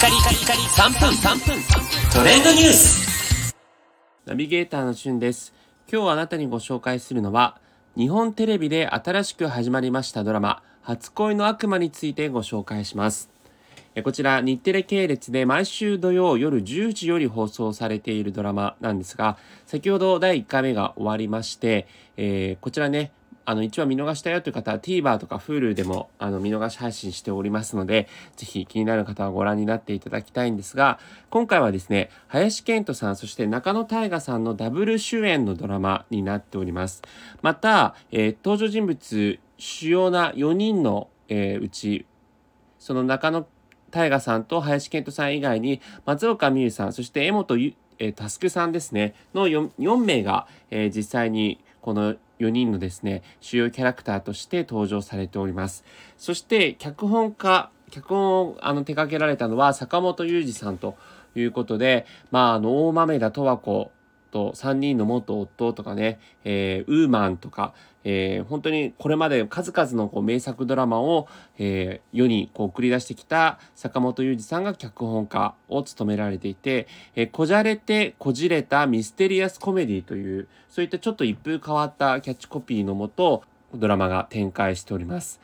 カリカリカリ3分3分トレンドニュースナビゲーターのしゅんです。今日あなたにご紹介するのは、日本テレビで新しく始まりましたドラマ、初恋の悪魔についてご紹介します。えこちら、日テレ系列で毎週土曜夜10時より放送されているドラマなんですが、先ほど第1回目が終わりまして、えーこちらね、あの、1話見逃したよという方は TVer とか Hulu でもあの見逃し配信しておりますので、ぜひ気になる方はご覧になっていただきたいんですが、今回はですね、林遣都さん、そして中野大河さんのダブル主演のドラマになっております。また、えー登場人物、主要な4人の、えーうち、その中野大河さんと林遣都さん以外に松岡美優さんそして江本ゆえー佑さんですねの 4, 4名が、えー実際にこの4人のですね主要キャラクターとして登場されております。そして脚本家脚本をあの手掛けられたのは坂本雄二さんということでまああの大豆田十和子と3人の元夫とかね、えーウーマンとか、えー本当にこれまで数々のこう名作ドラマを、えー世にこう送り出してきた坂本雄二さんが脚本家を務められていて、えーこじゃれてこじれたミステリアスコメディというそういったちょっと一風変わったキャッチコピーのもとドラマが展開しております。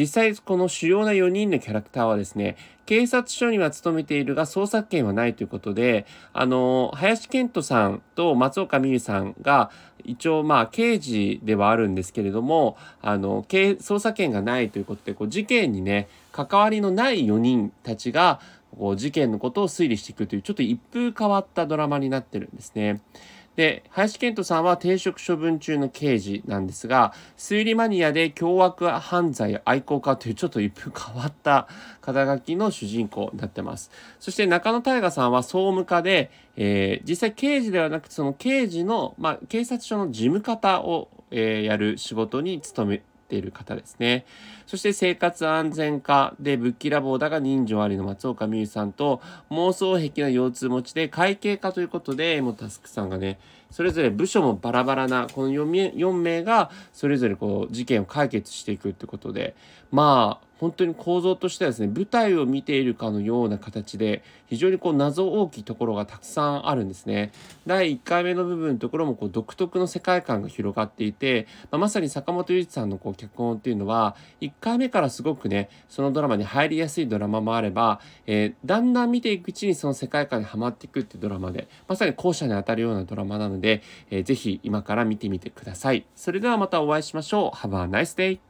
実際この主要な4人のキャラクターはですね警察署には勤めているが捜索権はないということであの林遣都さんと松岡美優さんが一応まあ刑事ではあるんですけれどもあの捜査権がないということでこう事件にね関わりのない4人たちがこう事件のことを推理していくというちょっと一風変わったドラマになってるんですね。で林遣都さんは停職処分中の刑事なんですが推理マニアで凶悪犯罪愛好家というちょっと一風変わった肩書きの主人公になってます。そして中野大河さんは総務課で、えー実際刑事ではなくその刑事の、まあ、警察署の事務方を、えーやる仕事に勤めている方ですね。そして生活安全課でぶっきらぼうだが人情ありの松岡美優さんと妄想癖の腰痛持ちで会計課ということでもうタスクさんがねそれぞれ部署もバラバラなこの4 ,4 名がそれぞれこう事件を解決していくってことでまあ本当に構造としてはですね舞台を見ているかのような形で非常にこう謎大きいところがたくさんあるんですね。第1回目の部分のところもこう独特の世界観が広がっていて、まあ、まさに坂本龍一さんのこう脚本っていうのは1回目からすごくねそのドラマに入りやすいドラマもあれば、えーだんだん見ていくうちにその世界観にはまっていくっていうドラマでまさに後者に当たるようなドラマなので、えーぜひ今から見てみてください。それではまたお会いしましょう。Have a nice day!